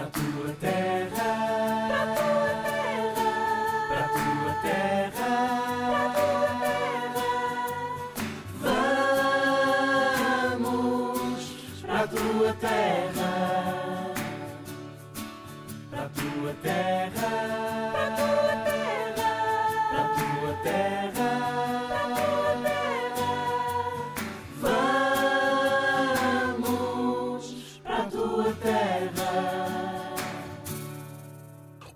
para a tua terra,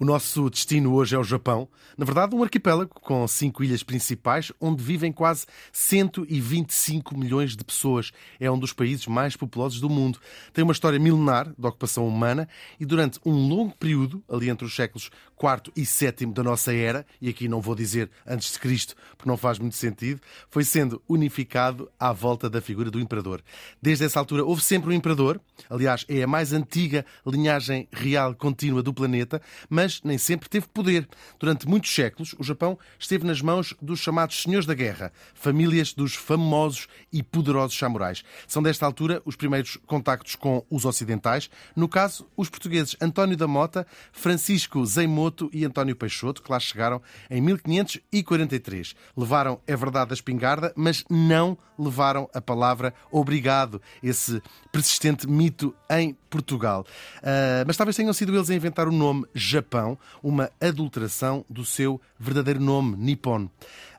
O nosso destino hoje é o Japão. Na verdade, um arquipélago com cinco ilhas principais, onde vivem quase 125 milhões de pessoas. É um dos países mais populosos do mundo. Tem uma história milenar de ocupação humana e, durante um longo período, ali entre os séculos IV e VII da nossa era, e aqui não vou dizer antes de Cristo, porque não faz muito sentido, foi sendo unificado à volta da figura do imperador. Desde essa altura, houve sempre um imperador. Aliás, é a mais antiga linhagem real contínua do planeta, mas nem sempre teve poder. Durante muitos séculos, o Japão esteve nas mãos dos chamados senhores da guerra, famílias dos famosos e poderosos samurais. São desta altura os primeiros contactos com os ocidentais, no caso, os portugueses António da Mota, Francisco Zeimoto e António Peixoto, que lá chegaram em 1543. Levaram, é verdade, a espingarda, mas não levaram a palavra obrigado, esse persistente mito em Portugal. Ah, mas talvez tenham sido eles a inventar o nome Japão, uma adulteração do seu verdadeiro nome, Nippon.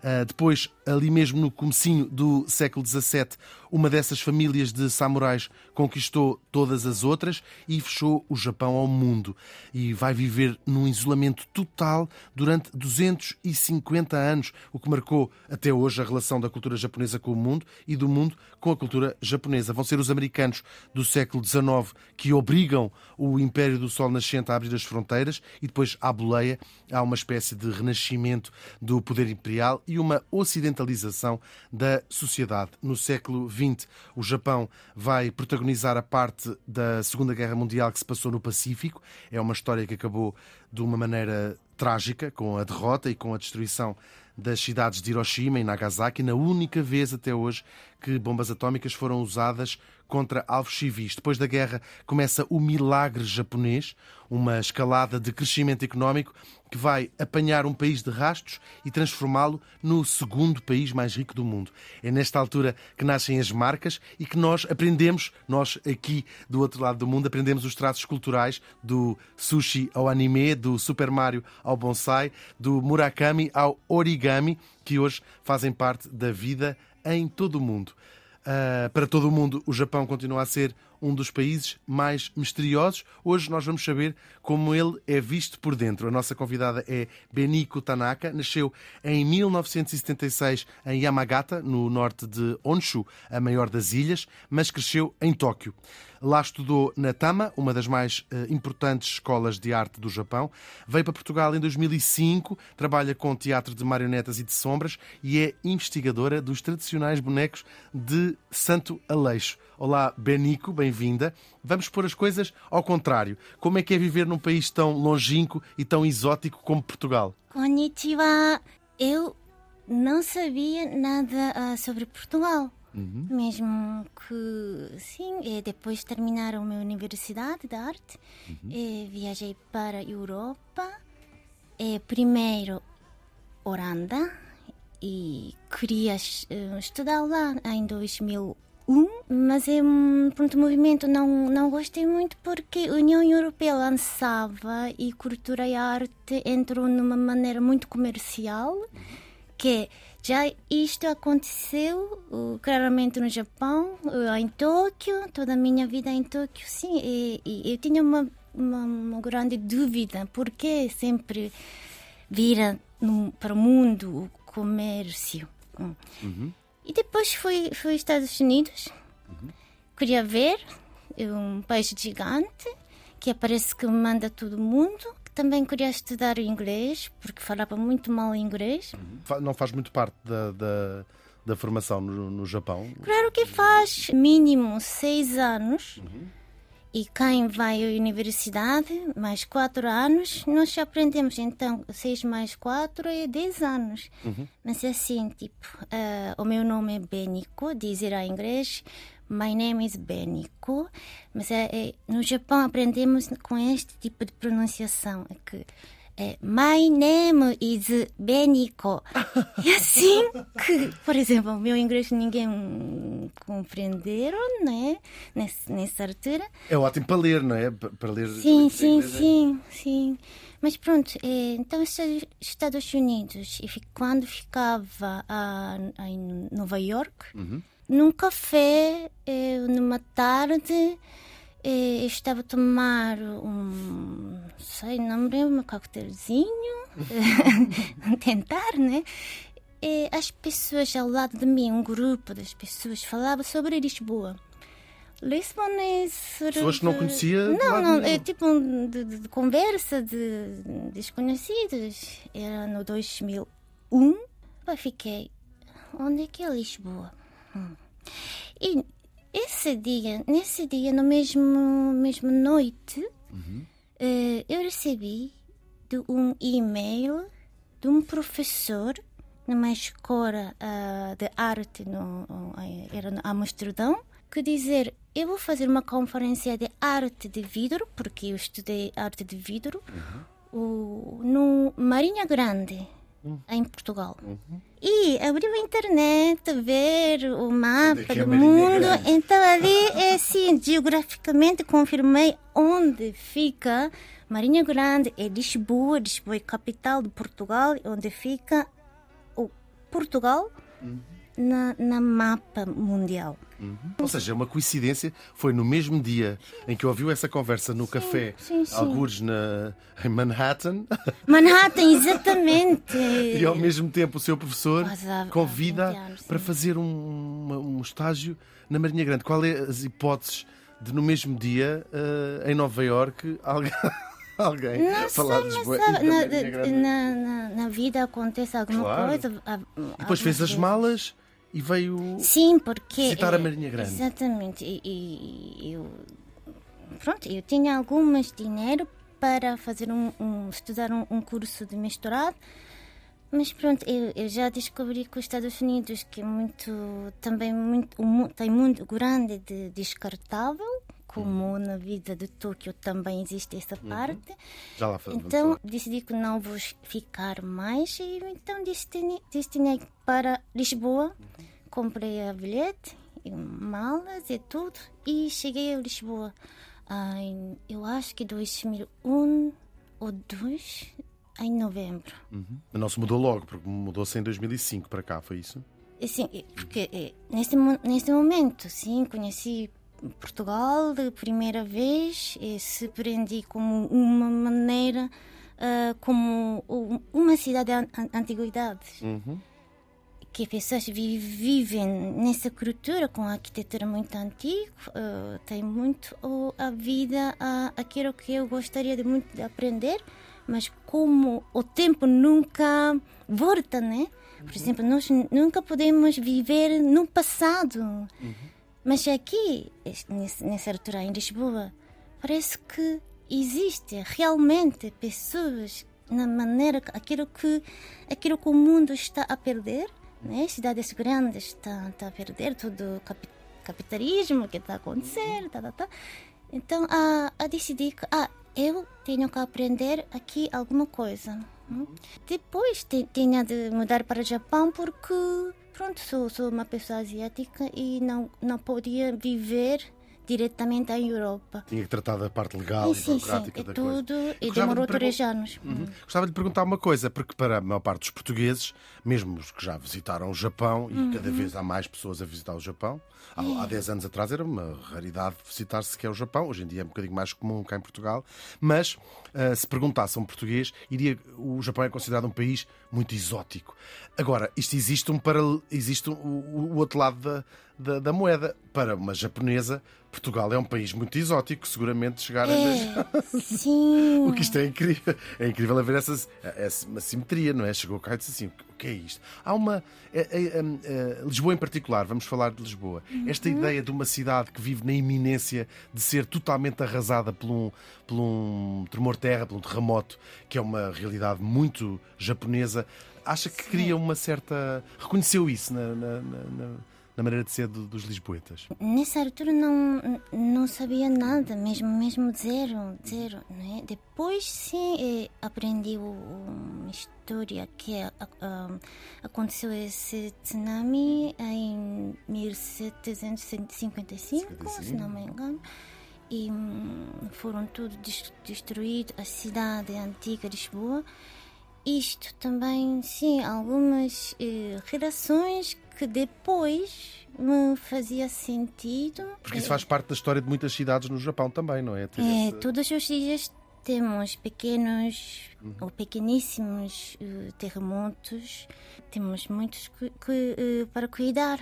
Ah, depois, ali mesmo no comecinho do século XVII, uma dessas famílias de samurais conquistou todas as outras e fechou o Japão ao mundo. E vai viver num isolamento total durante 250 anos, o que marcou até hoje a relação da cultura japonesa com o mundo e do mundo com a cultura japonesa. Vão ser os americanos do século XIX que obrigam o Império do Sol Nascente a abrir as fronteiras e depois, à boleia, há uma espécie de renascimento do poder imperial e uma ocidentalização da sociedade. No século XX, o Japão vai protagonizar a parte da Segunda Guerra Mundial que se passou no Pacífico. É uma história que acabou de uma maneira trágica, com a derrota e com a destruição das cidades de Hiroshima e Nagasaki, na única vez até hoje que bombas atómicas foram usadas contra alvos civis. Depois da guerra começa o milagre japonês, uma escalada de crescimento económico que vai apanhar um país de rastos e transformá-lo no segundo país mais rico do mundo. É nesta altura que nascem as marcas e que nós aprendemos, nós aqui do outro lado do mundo, aprendemos os traços culturais do sushi ao anime, do Super Mario ao bonsai, do Murakami ao origami, que hoje fazem parte da vida em todo o mundo. Uh, para todo o mundo, o Japão continua a ser um dos países mais misteriosos. Hoje nós vamos saber como ele é visto por dentro. A nossa convidada é Beniko Tanaka. Nasceu em 1976 em Yamagata, no norte de Honshu, a maior das ilhas, mas cresceu em Tóquio. Lá estudou na Tama, uma das mais uh, importantes escolas de arte do Japão. Veio para Portugal em 2005, trabalha com teatro de marionetas e de sombras e é investigadora dos tradicionais bonecos de Santo Aleixo. Olá, Benico, bem-vinda. Vamos pôr as coisas ao contrário. Como é que é viver num país tão longínquo e tão exótico como Portugal? Konnichiwa. Eu não sabia nada ah, sobre Portugal. Mesmo que, sim, depois de terminar a minha universidade de arte, eh, viajei para a Europa, eh, primeiro Holanda, e queria eh, estudar lá em 2001, mas é um pronto, movimento não não gostei muito porque a União Europeia lançava e cultura e arte entrou numa maneira muito comercial que já isto aconteceu claramente no Japão, em Tóquio, toda a minha vida em Tóquio, sim, e, e eu tinha uma, uma, uma grande dúvida, porque sempre vira no, para o mundo o comércio. Hum. E depois fui, fui aos Estados Unidos, queria ver, é um país gigante, que parece que manda todo mundo, também queria estudar inglês, porque falava muito mal inglês. Fa- Não faz muito parte da, da, da formação no, no Japão. Claro que faz mínimo seis anos. E quem vai à universidade, mais quatro anos, nós já aprendemos. Então, seis mais quatro é dez anos. Mas é assim, tipo, eh, o meu nome é Beniko, dizer em inglês, My name is Beniko. Mas é, é, no Japão aprendemos com este tipo de pronunciação. É que é, My name is Beniko. E assim que, por exemplo, o meu inglês ninguém compreenderam, né? Nessa, nessa altura. É ótimo para ler, não é? Para ler. Sim, sim, sim, sim. Mas pronto, é, então Estados Unidos, e quando ficava em Nova York, Uhum. num café, numa tarde, eu estava a tomar um, sei, não me lembro, um coquetelzinho, tentar, né? E as pessoas ao lado de mim, um grupo das pessoas, falava sobre Lisboa. Lisbon é sobre... Pessoas que não conhecia Não, não, é tipo de, de- de conversa de desconhecidos. Era no 2001. Eu fiquei, onde é que é Lisboa? Hum. E esse dia, nesse dia, no mesmo, mesmo noite, eh, eu recebi de um e-mail de um professor numa escola ah, de arte no, era no Amsterdão que dizer eu vou fazer uma conferência de arte de vidro porque eu estudei arte de vidro o- no Marinha Grande em Portugal. E abri a internet ver o mapa é do Marinha mundo. Grande? então ali é assim geograficamente confirmei onde fica Marinha Grande é Lisboa Lisboa é capital de Portugal onde fica Portugal na, na mapa mundial Ou seja, é uma coincidência. Foi no mesmo dia em que ouviu essa conversa no café, sim, sim. algures na, em Manhattan, Manhattan, exatamente. e ao mesmo tempo o seu professor convida 20 anos, para sim. fazer um, um estágio na Marinha Grande. Qual é as hipóteses de no mesmo dia, eh, em Nova Iorque, alguém, alguém Não falar sei, Lisboa sabe, na, na, na, na vida acontece alguma Claro. coisa. há- E depois fez as malas e veio. Sim, porque. Visitar a eh, Marinha Grande. Exatamente. E, e eu. Pronto, eu tinha algumas dinheiro para fazer um, um- estudar um, um curso de mestrado. Mas pronto, eu, eu já descobri que os Estados Unidos que é muito também muito um tem muito grande de descartável, como na vida de Tóquio também existe essa parte. Já lá foi. Então decidi que não vou ficar mais e então destinei, destinei para Lisboa. Comprei a bilhete, malas e tudo e cheguei a Lisboa. ah, em, eu acho que 2001 ou 2 em novembro. Mas não se mudou logo, porque mudou-se em 2005 para cá, foi isso? Eh, porque neste, mo- neste momento, sim, conheci Portugal de primeira vez e surpreendi como uma maneira, ah, como uma cidade de an- an- antiguidades. Que pessoas vi- vivem nessa cultura com a arquitetura muito antiga, ah, tem muito oh, a vida, ah, aquilo que eu gostaria de muito de aprender, mas como o tempo nunca volta, né? Por exemplo, nós nunca podemos viver no passado. Mas aqui, nessa altura em Lisboa, parece que existe realmente pessoas na maneira aquilo que aquilo que o mundo está a perder, né? Cidades grandes estão tá a perder todo o capi- capitalismo que está a acontecer, tá, tá, tá. Então, a, a decidi que ah, eu tenho que aprender aqui alguma coisa. hum. Depois te- tinha de mudar para o Japão porque, pronto, sou, sou uma pessoa asiática e não, não podia viver diretamente em Europa. Tinha que tratar da parte legal e burocrática é da tudo. coisa. E Gostava de demorou pergun- três anos. Uhum. Gostava de perguntar uma coisa, porque para a maior parte dos portugueses, mesmo os que já visitaram o Japão, e cada Uhum. vez há mais pessoas a visitar o Japão, há, É. há 10 anos atrás era uma raridade visitar sequer o Japão, hoje em dia é um bocadinho mais comum cá em Portugal, mas ah, se perguntasse a um português, iria, o Japão é considerado um país muito exótico. Agora, isto existe um para existe o, o outro lado da, da, da moeda. Para uma japonesa, Portugal é um país muito exótico, seguramente chegar a É, sim. o que isto é incrível. É incrível haver essa, essa simetria, não é? Chegou cá e disse assim: o que é isto? Há uma. é- é- é- Lisboa em particular, vamos falar de Lisboa. Esta ideia de uma cidade que vive na iminência de ser totalmente arrasada por um, por um tremor terra, por um terremoto, que é uma realidade muito japonesa, acha que cria uma certa. reconheceu isso na, na- na- na- maneira de ser do- dos lisboetas? Nessa altura não, não sabia nada, mesmo, mesmo zero, zero, né? Depois sim eh, aprendi uma história que a- aconteceu esse tsunami em 1755, se não me engano. E hum, foram tudo des- destruído, a cidade antiga de Lisboa. Isto também, sim, algumas eh, redações que depois me fazia sentido. Porque isso faz parte da história de muitas cidades no Japão também, não é? Ter É, esse- todos os dias temos pequenos ou pequeníssimos eh, terremotos, temos muitos que, que, eh, para cuidar.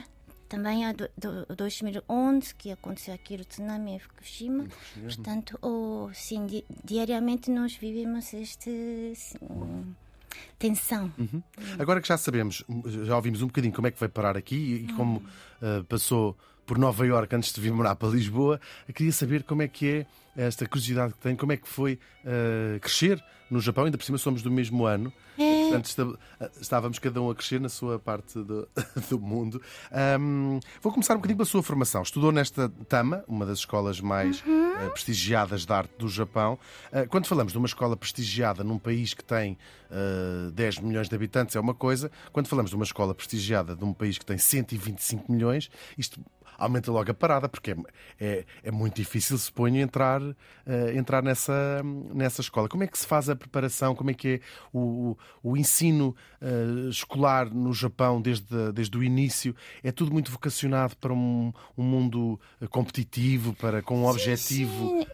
Também há do, do, 2011 que aconteceu aqui o tsunami em Fukushima. Portanto, oh, sim, di- diariamente nós vivemos este tensão. Agora que já sabemos, já ouvimos um bocadinho como é que veio parar aqui e como ah, passou por Nova Iorque antes de vir morar para Lisboa, eu queria saber como é que é esta curiosidade que tem, como é que foi ah, crescer no Japão, ainda por cima somos do mesmo ano. É. Portanto, ah, estávamos cada um a crescer na sua parte do, do mundo. Ahm, vou começar um bocadinho pela sua formação. Estudou nesta Tama, uma das escolas mais ah, prestigiadas de arte do Japão. Ah, quando falamos de uma escola prestigiada num país que tem ah, 10 milhões de habitantes, é uma coisa. Quando falamos de uma escola prestigiada de um país que tem 125 milhões, isto aumenta logo a parada, porque é, é, é muito difícil, suponho, entrar, eh, entrar nessa, nessa escola. Como é que se faz a preparação? Como é que é o, o ensino eh, escolar no Japão desde, desde o início? É tudo muito vocacionado para um, um mundo eh, competitivo, para, com um objetivo? Sim,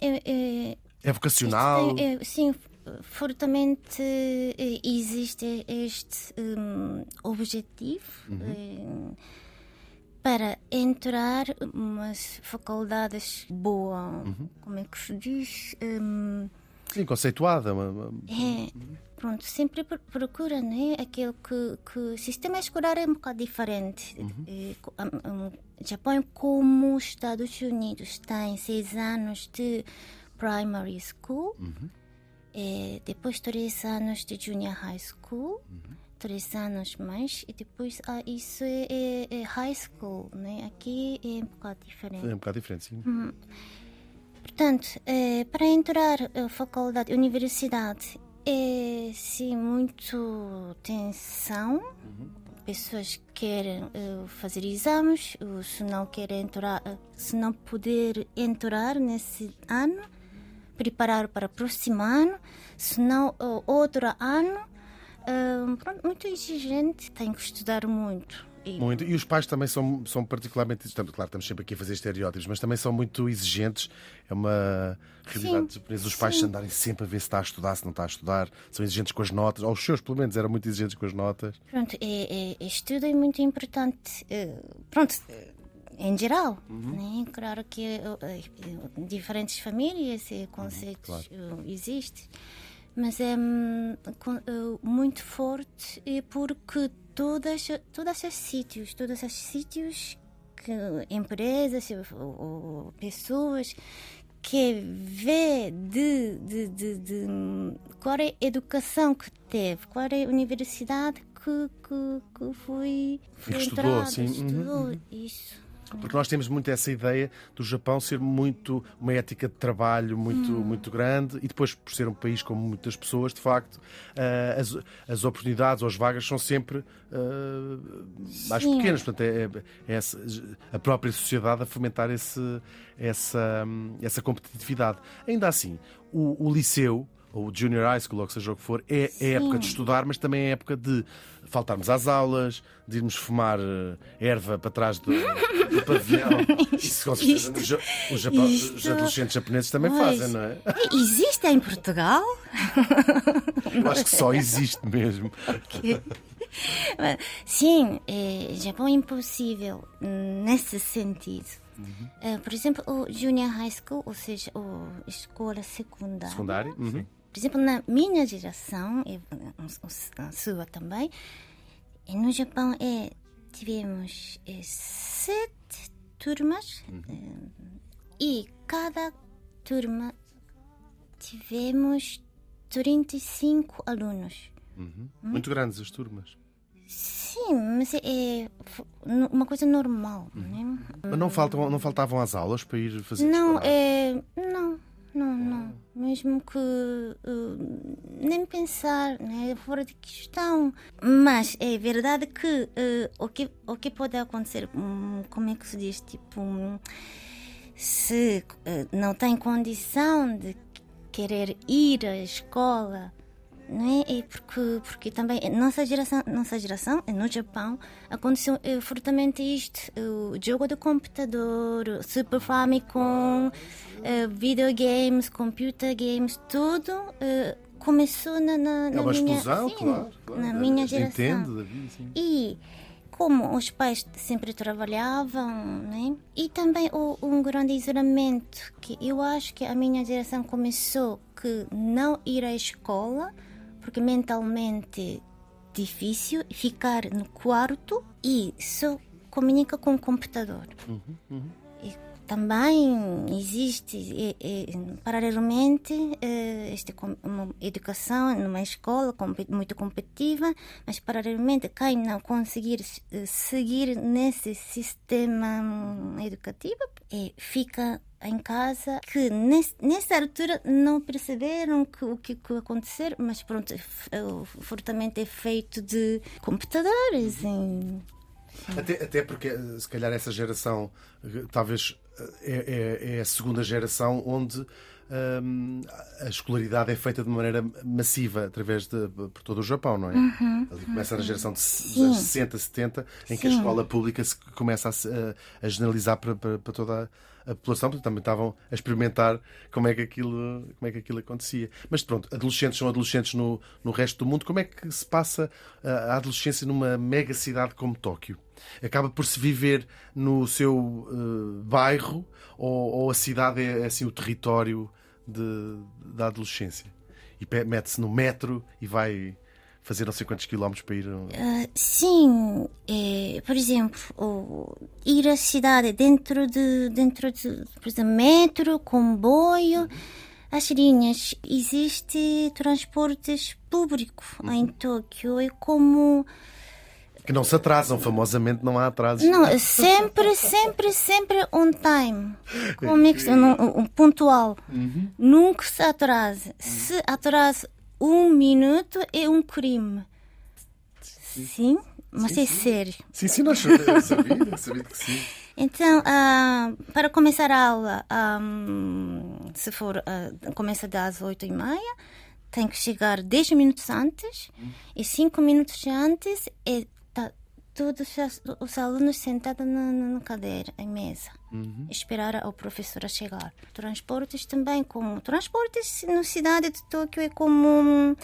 é, é, vocacional? É, sim, fortemente existe este hum, objetivo eh, para entrar umas faculdades boa, como é que se diz? Hum, Sim, conceituada. é, pronto, sempre pro- procura, né? Aquilo que, que o sistema escolar é um bocado diferente. Am- Japão, é como os Estados Unidos, tem seis anos de primary school, eh, depois três anos de junior high school, três anos mais, e depois ah, isso é, é- é high school, né? Aqui é um bocado diferente. É um bocado diferente, sim. Portanto, eh, para entrar a faculdade, universidade, é sim muito tensão. Pessoas querem eh, fazer exames, ou se não querem entrar, eh, se não puder entrar nesse ano, preparar para o próximo ano, se não eh, outro ano. Pronto, muito exigente, tem que estudar muito. E- Muito. E os pais também são, são particularmente. Estamos, claro, estamos sempre aqui a fazer estereótipos, mas também são muito exigentes. É uma realidade Sim, japonesa. Os pais sim. andarem sempre a ver se está a estudar, se não está a estudar. São exigentes com as notas. Ou os seus, pelo menos, eram muito exigentes com as notas. Pronto, é, é, estudo é muito importante. eh, pronto, em geral, né? Claro que eh, eh, diferentes famílias e conceitos eh, existem, mas é hum, eh, muito forte porque todas, todos esses sítios, todos esses sítios que empresas ou, ou pessoas que vê de, de, de, de, qual é a educação que teve, qual é a universidade que, que, que foi, foi estudou, entrada. Uhum, estudou, isso. Porque nós temos muito essa ideia do Japão ser muito uma ética de trabalho muito, Hum. muito grande e depois, por ser um país com muitas pessoas, de facto, ah, as, as oportunidades ou as vagas são sempre ah, mais Sim. pequenas. Portanto, é, é essa- a própria sociedade a fomentar esse, essa, essa competitividade. Ainda assim, o, o liceu ou o junior high school, ou que seja o que for, é, é época de estudar, mas também é época de faltarmos às aulas, de irmos fumar eh, erva para trás do, do pavilhão. Isso com certeza no Ja- o Japão- os isto- adolescentes japoneses também Pois. fazem, não é? Existe em Portugal? Eu acho que só existe mesmo. Sim, é, Japão é impossível nesse sentido. Uhum. Eh, por exemplo, o junior high school, ou seja, a escola secundária. Secundário? Uhum. Por exemplo, na minha geração, e a sua também, e no Japão é, tivemos é, sete turmas eh, e cada turma tivemos 35 alunos. Uhum. Muito grandes as turmas. Sim, mas é, é uma coisa normal, né? Mas não, faltam, não faltavam as aulas para ir fazer Não, é. Não, não, não. Mesmo que. uh, nem pensar, né? É fora de questão. Mas é verdade que uh, o, que o que pode acontecer, hum, como é que se diz? Tipo. hum, se uh, não tem condição de querer ir à escola não é? É porque, porque também a nossa geração, nossa geração no Japão aconteceu eh, fortemente isto, o jogo do computador, Super Famicom, eh, videogames, computer games, tudo eh, começou na, na, É na uma minha, explosão, sim, claro. claro. na minha geração. Nintendo, da vida, sim. E como os pais sempre trabalhavam, né? E também o, um grande isolamento que eu acho que a minha geração começou que não ir à escola porque mentalmente difícil ficar no quarto e só comunica com o computador. E também existe, eh, eh, paralelamente, eh, este, uma educação numa escola muito competitiva, mas paralelamente quem não conseguir eh, seguir nesse sistema hum, educativo eh, fica em casa que nesse, nessa altura não perceberam que, o que, que acontecer, mas pronto, f- eh, fortemente é feito de computadores. em- Até, até porque, eh, se calhar, essa geração eh, talvez eh, é, é- é a segunda geração onde hum, a escolaridade é feita de maneira massiva através de por todo o Japão, não é? Ali começa na geração de Uhum. Sim. das 60, 70, em que a Sim. escola pública se começa a, a- a generalizar para, para- para toda a, a população, porque também estavam a experimentar como é que aquilo, como é que aquilo acontecia. Mas pronto, adolescentes são adolescentes no, no resto do mundo. Como é que se passa a, a adolescência numa mega cidade como Tóquio? Acaba por se viver no seu eh, bairro ou, ou a cidade é assim o território de- da adolescência? E mete-se no metro e vai fazer não sei quantos quilómetros para ir. Ah, sim, eh, por exemplo, o- ir à cidade dentro de dentro de por exemplo, metro, comboio, as linhas existe transportes público em Tóquio. É como Que não se atrasam, famosamente não há atrasos. não é sempre sempre sempre on time. Como é que se- não, um, pontual. Nunca se atrasa se atrasa um minuto é um crime. Sim. Mas é sério. Sim, sim, nós sabia, sabia, sabia que sim. Então, ah, para começar a aula, ah, se for ah, começa das oito e meia, tem que chegar 10 minutos antes e 5 minutos antes tá todos os, os alunos sentados na, na cadeira, em mesa, esperar o professor a chegar. Transportes também, como transportes na cidade de Tóquio é como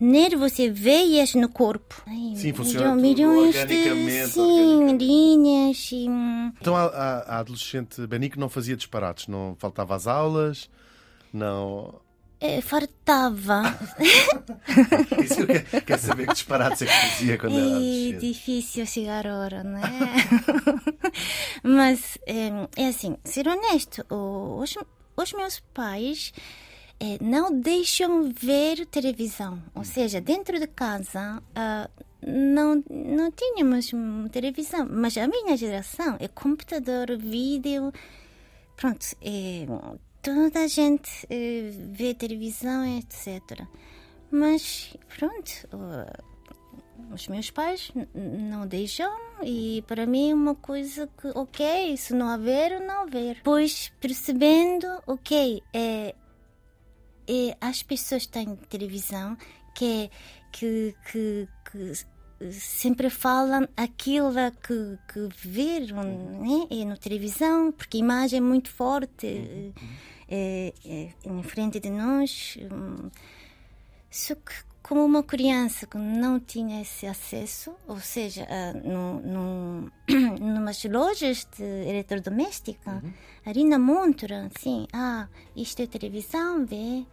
nervos e veias no corpo. Ai, Sim, funciona milhão- tudo milhões de sim, linhas e Então a, a- a adolescente Benico não fazia disparates, não faltava às aulas, não. Eh, fartava. Isso quero saber que disparates é que fazia quando era É difícil chegar a hora, não é? Mas é, é assim, ser honesto, os, os meus pais eh, não deixam ver televisão. Ou seja, dentro de casa ah, não, não tínhamos hum, televisão. Mas a minha geração é computador, vídeo. Pronto, é, toda a gente eh, vê televisão, etc. Mas pronto, uh, os meus pais não deixam e para mim é uma coisa que, ok, se não haver, não haver. Pois percebendo, ok, é, é, as pessoas têm televisão que, que, que, que sempre falam aquilo que, que viram né? é na televisão, porque a imagem é muito forte é, é, em frente de nós. hum, só que como uma criança que não tinha esse acesso, ou seja, ah, no, no, numas lojas de eletrodoméstica, ali na montra, assim, ah, isto é televisão, vê.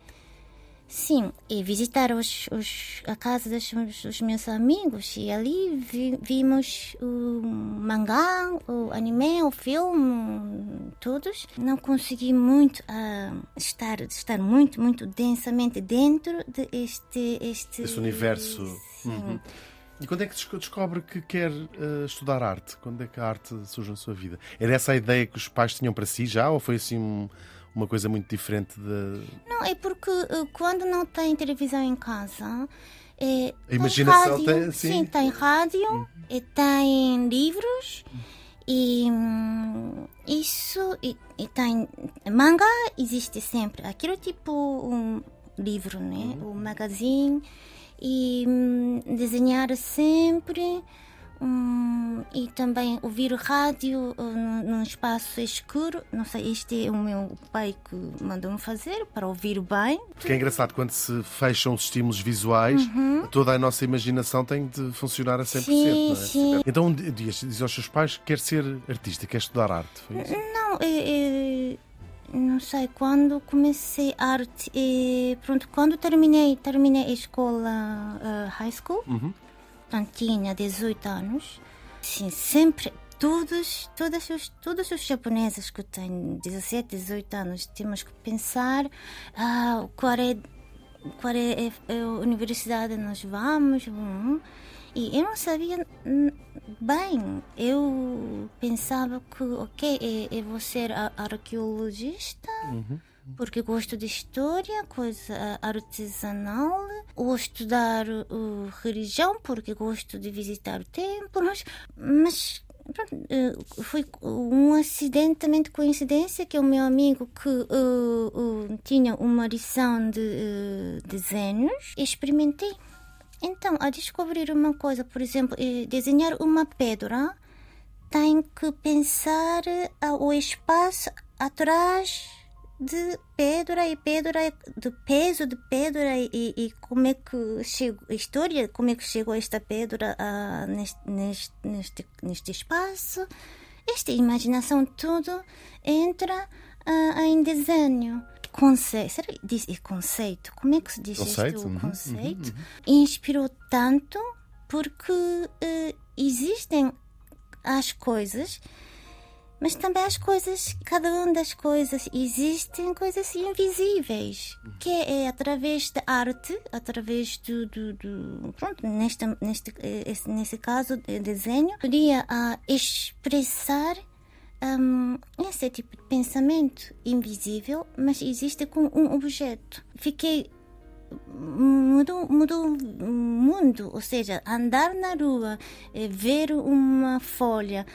Sim, e visitar os, os, a casa dos, dos meus amigos e ali vi, vimos o mangá, o anime, o filme, todos. Não consegui muito ah, estar, estar muito, muito densamente dentro de este... este Esse universo. Sim. E quando é que desco- descobre que quer eh, estudar arte? Quando é que a arte surge na sua vida? Era essa a ideia que os pais tinham para si já ou foi assim um- uma coisa muito diferente de. Não, é porque eh, quando não tem televisão em casa. É, A imaginação rádio, tem- sim. sim, tem rádio, e tem livros e hum, isso e, e tem manga existe sempre aquele tipo um livro né o magazine e hum, desenhar sempre hum, e também ouvir rádio uh, num espaço escuro não sei este é o meu pai que mandou-me fazer para ouvir bem Porque é engraçado, quando se fecham os estímulos visuais, toda a nossa imaginação tem de funcionar a 100%. Sim, é? sim. Então, um dia diz aos seus pais que quer ser artista, quer estudar arte. Não, é, é, não sei, quando comecei arte, é, pronto, quando terminei, terminei a escola eh, high school, portanto tinha 18 anos, sim, sempre, todos, todos, os, todos os japoneses que têm 17, 18 anos, temos que pensar ah, qual é qual é a, a universidade nós vamos. hum. E eu não sabia bem. Eu pensava que, ok, eu, vou ser arqueologista. Porque gosto de história, coisa artesanal, ou estudar uh, religião, porque gosto de visitar templos, mas eh, foi um acidentemente coincidência que o meu amigo que uh, uh, tinha uma lição de uh, desenhos, experimentei. Então, a descobrir uma coisa, por exemplo, eh, desenhar uma pedra, tem que pensar o espaço atrás de pedra e pedra, do peso de pedra e, e como é que chegou, a história, como é que chegou esta pedra neste, neste, neste, espaço. Esta imaginação tudo entra ah, em desenho. Conceito, será que diz é conceito? Como é que se diz Conceito, isto? uhum, conceito. Inspirou tanto porque eh, existem as coisas, mas também as coisas, cada uma das coisas, existem coisas invisíveis, que é através da arte, através do, do, do pronto, neste, neste, esse- nesse caso, de desenho, podia ah, expressar Hum, esse tipo de pensamento invisível, mas existe com um objeto. Fiquei mudou, mudou o mundo, ou seja, andar na rua, eh, ver uma folha,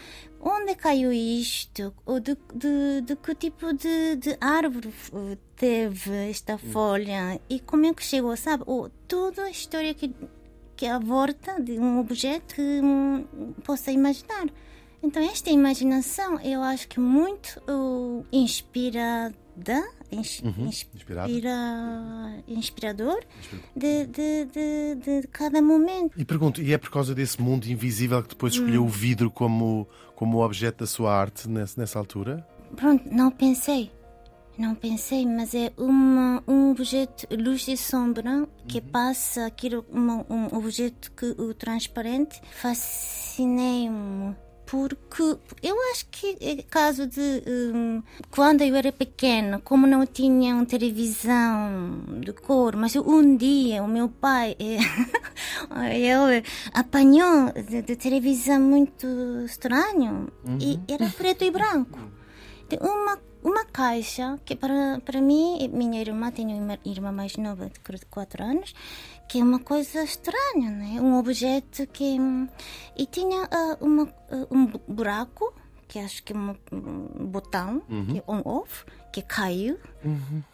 onde caiu isto, ou de, de, de que tipo de, de árvore teve esta folha e como é que chegou, sabe? Ou toda a história que que é a volta de um objeto que hum, possa imaginar. Então esta imaginação eu acho que muito uh, inspirada, ins- inspirada. inspira- inspirador de, de, de, de cada momento. E pergunto, e é por causa desse mundo invisível que depois escolheu Hum. o vidro como, como objeto da sua arte nessa, nessa altura? Pronto, não pensei. Não pensei, mas é uma, um objeto luz e sombra que passa aquilo, uma, um objeto que o transparente fascinei-me. Porque eu acho que é caso de hum, quando eu era pequena, como não tinha uma televisão de cor, mas um dia o meu pai ele apanhou de, de televisão muito estranho e era preto e branco. Tem uma, uma caixa que para, para mim, minha irmã tem uma irmã mais nova de 4 anos, que é uma coisa estranha, né? Um objeto que. hum, E tinha ah, uma, ah, um bu- buraco, que acho que é um, um botão, que é on-off, que caiu.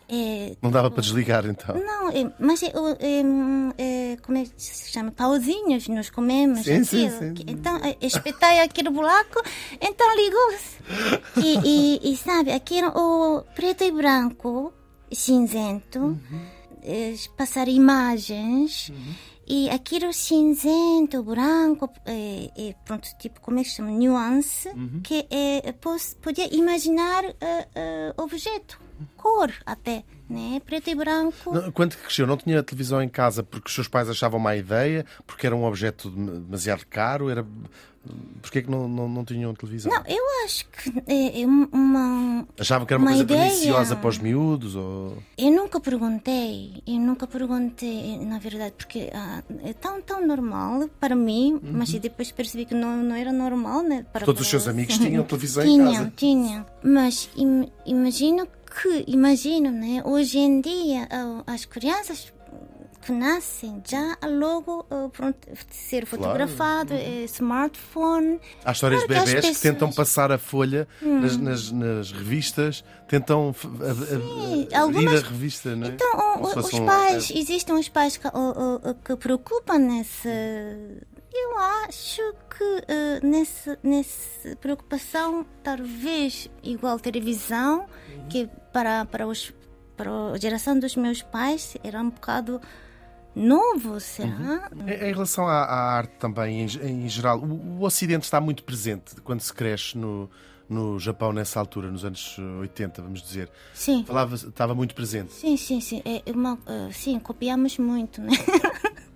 É, Não dava para desligar então. não, é, mas é, é, é, como é que se chama? Pauzinhos, nós comemos Sim, sim, sim. Então, é, espetei aquele buraco, então ligou-se. E, e, e sabe, aquilo o preto e branco, cinzento, é, passar imagens. E aquilo cinzento, branco, é, é, pronto, tipo, como é que se chama? Nuance, que é, pos- podia imaginar é, é, objeto, cor até, né? Preto e branco. Não, Quando cresceu, não tinha televisão em casa porque os seus pais achavam má ideia, porque era um objeto dem- demasiado caro, era Porquê que não, não, não tinham televisão? Não, eu acho que é, é uma. Achavam que era uma, uma coisa ideia. perniciosa para os miúdos? Ou... Eu nunca perguntei, eu nunca perguntei, na verdade, porque ah, é tão, tão normal para mim, mas depois percebi que não, não era normal, né? Para Uhum. Todos os seus amigos tinham televisão em tinham, casa. Tinham, Mas im- imagino que, imagino, né? Hoje em dia, ah, as crianças que nascem já logo ah, pronto, ser fotografado, é, smartphone. Há histórias de Claro que as bebés que tentam pessoas- passar a folha nas, nas- nas revistas, tentam f- a- a- algumas- abrir a revista, não é? Então, o- os um- pais, existem os pais que, o- o- que preocupam nessa. Eu acho que eh, nesse, nessa preocupação, talvez igual televisão, que para, para, os, para a geração dos meus pais era um bocado novo, será? Em em relação à, à arte também, em, em geral, o, o Ocidente está muito presente quando se cresce no, no Japão nessa altura, nos anos 80, vamos dizer. Sim. Falava, estava muito presente. Sim, sim, sim. É uma, eh, sim, copiamos muito, né?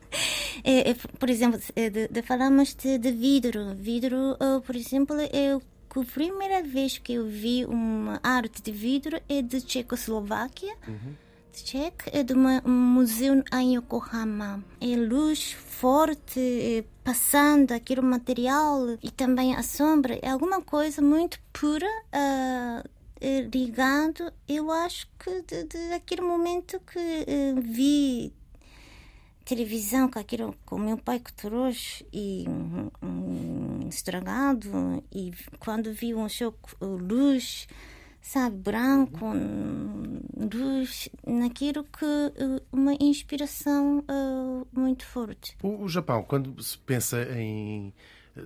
É, é, por exemplo, é, de, de- falamos de, de vidro. Vidro, eh, por exemplo, eu, que a primeira vez que eu vi uma arte de vidro é de Tchecoslováquia. De Tchek, é de um museu em Yokohama. É luz forte, passando aquele material e também a sombra. É alguma coisa muito pura. ligado, eu acho que de, de aquele momento que eh, vi televisão com aquilo com meu pai que trouxe e hum, hum, estragado e quando vi um show com luz sabe branco hum, luz naquilo que eh, uma inspiração eh, muito forte O, o Japão, quando se pensa em.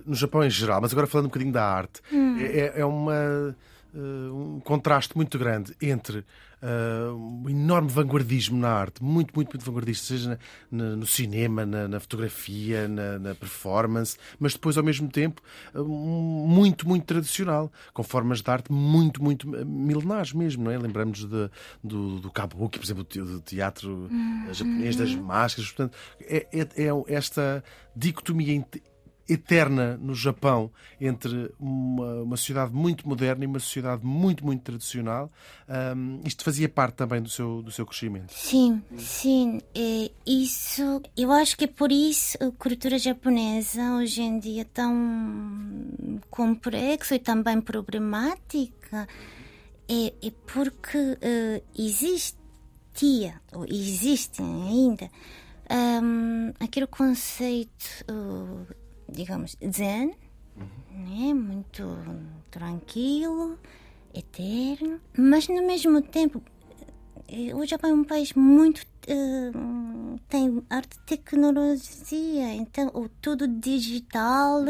No Japão em geral, mas agora falando um bocadinho da arte, Hum. é, é uma, eh, um contraste muito grande entre eh, um enorme vanguardismo na arte, muito, muito, muito vanguardista, seja na- na- no cinema, na, na fotografia, na, performance, mas depois, ao mesmo tempo, um- muito, muito tradicional, com formas de arte muito, muito eh, milenares mesmo, não é? Lembramos de- do, do kabuki, por exemplo, do teatro eh, japonês, das máscaras, portanto, é, é- é esta dicotomia eterna no Japão entre uma, uma sociedade muito moderna e uma sociedade muito, muito tradicional. Ahm, isto fazia parte também do seu, do seu crescimento. Sim, sim. É, isso, eu acho que é por isso a cultura japonesa hoje em dia é tão complexa e também problemática. É, é porque eh, existia, ou existe ainda, ahm, aquele conceito, eh, digamos, zen, né? muito tranquilo, eterno, mas no mesmo tempo eh, o Japão é um país muito eh, tem arte tecnologia, então o tudo digital,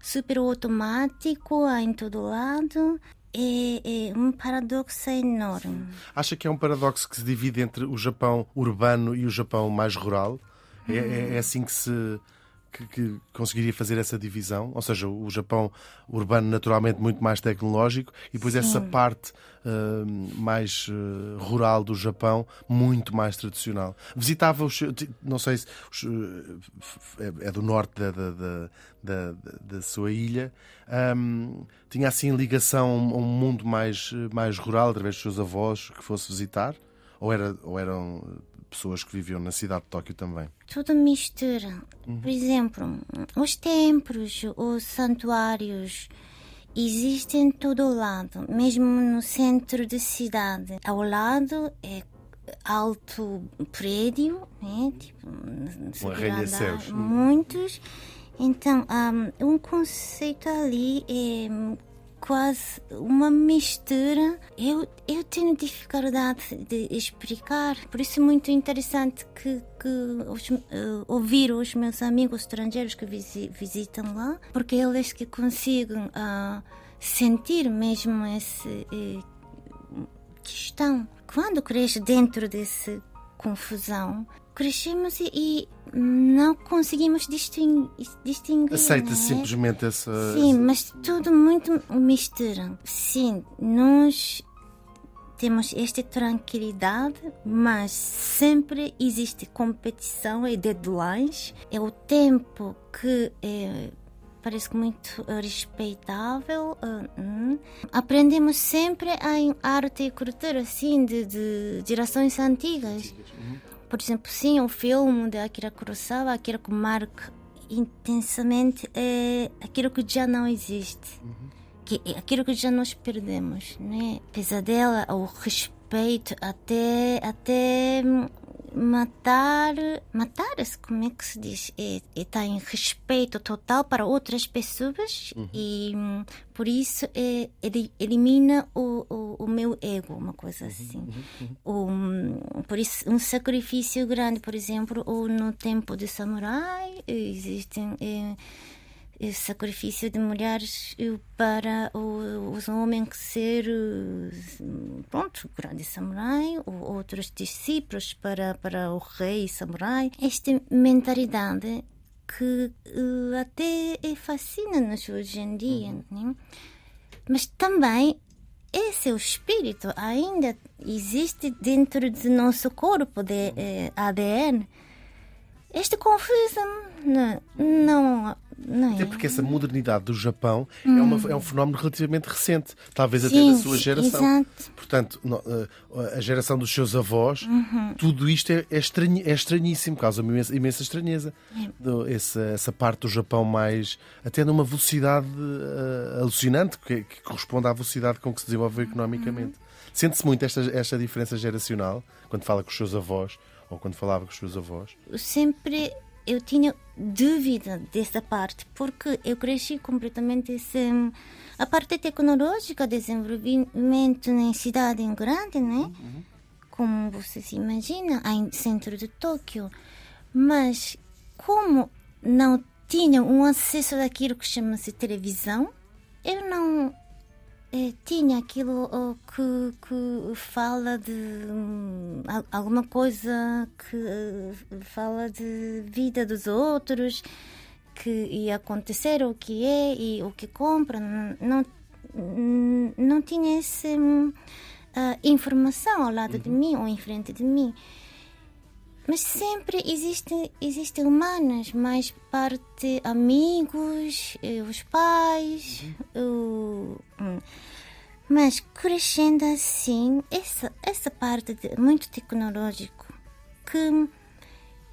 super automático em todo lado. É, é um paradoxo enorme. Acha que é um paradoxo que se divide entre o Japão urbano e o Japão mais rural? É, é- é assim que se que, que conseguiria fazer essa divisão? Ou seja, o Japão urbano naturalmente muito mais tecnológico e depois essa parte ah, mais ah, rural do Japão muito mais tradicional. Visitava os não sei se os, eh, é, é do norte da, da, da, da, sua ilha. Ahm, tinha assim ligação a um mundo mais, mais rural através dos seus avós que fosse visitar? Ou, era, ou eram pessoas que viviam na cidade de Tóquio também? Tudo mistura. Por exemplo, os templos, os santuários existem em todo lado, mesmo no centro da cidade. Ao lado é alto prédio, né? tipo, super arranha-céus. muitos. Então, um, um conceito ali é quase uma mistura. Eu, eu tenho dificuldade de explicar, por isso é muito interessante que, que os, eh, ouvir os meus amigos estrangeiros que visi- visitam lá, porque eles que conseguem ah, sentir mesmo essa questão. Quando cresce dentro dessa confusão, crescemos e, não conseguimos distinguir. distinguir Aceita é? simplesmente essa. Sim, mas tudo muito mistura. Sim, nós temos esta tranquilidade, mas sempre existe competição e deadlines. É o tempo que é parece muito respeitável. Uh, hum. Aprendemos sempre em arte e cultura, assim, de, de gerações antigas. Por exemplo, sim, o filme de Akira Kurosawa, aquilo que marca intensamente é aquilo que já não existe. Que é aquilo que já nós perdemos, né? Pesadelo, o respeito até até matar, matar-se, como é que se diz? É, é tem respeito total para outras pessoas Uhum. e hum, por isso é, ele elimina o, o, o meu ego, uma coisa assim. Um, por isso, um sacrifício grande, por exemplo, ou no tempo de samurai, existem. É, sacrifício de mulheres para o- os homens ser eh, pronto grande samurai ou outros discípulos para para o rei samurai. Esta mentalidade que eh, até é fascina-nos hoje em dia né? mas também esse é o espírito ainda existe dentro do nosso corpo de eh, ADN esta confusão não não, não é? Até porque essa modernidade do Japão é, uma- é um fenómeno relativamente recente, talvez até Sim, da sua geração. exato. Portanto, eh, a geração dos seus avós, Uhum. tudo isto é, é, estranhi- é estranhíssimo, causa-me imensa, imensa estranheza. É. Do- Essa, essa parte do Japão mais. até numa velocidade eh, alucinante, que, que corresponde à velocidade com que se desenvolveu economicamente. Uhum. Sente-se muito esta, esta diferença geracional quando fala com os seus avós ou quando falava com os seus avós? sempre eu tinha dúvida dessa parte, porque eu cresci completamente esse, a parte tecnológica, desenvolvimento em cidade grande, né? Como você se imagina, em centro de Tóquio. Mas como não tinha um acesso daquilo que chama-se televisão, eu não tinha aquilo oh, que, que fala de hum, al- alguma coisa que eh, fala de vida dos outros, que ia acontecer, o que é e o que compra. Não, não, tinha essa hum, ah, informação ao lado de mim ou em frente de mim. Mas sempre existem existem humanas, mais parte amigos, eh, os pais, o- hum. Mas crescendo assim, essa essa parte de, muito tecnológico que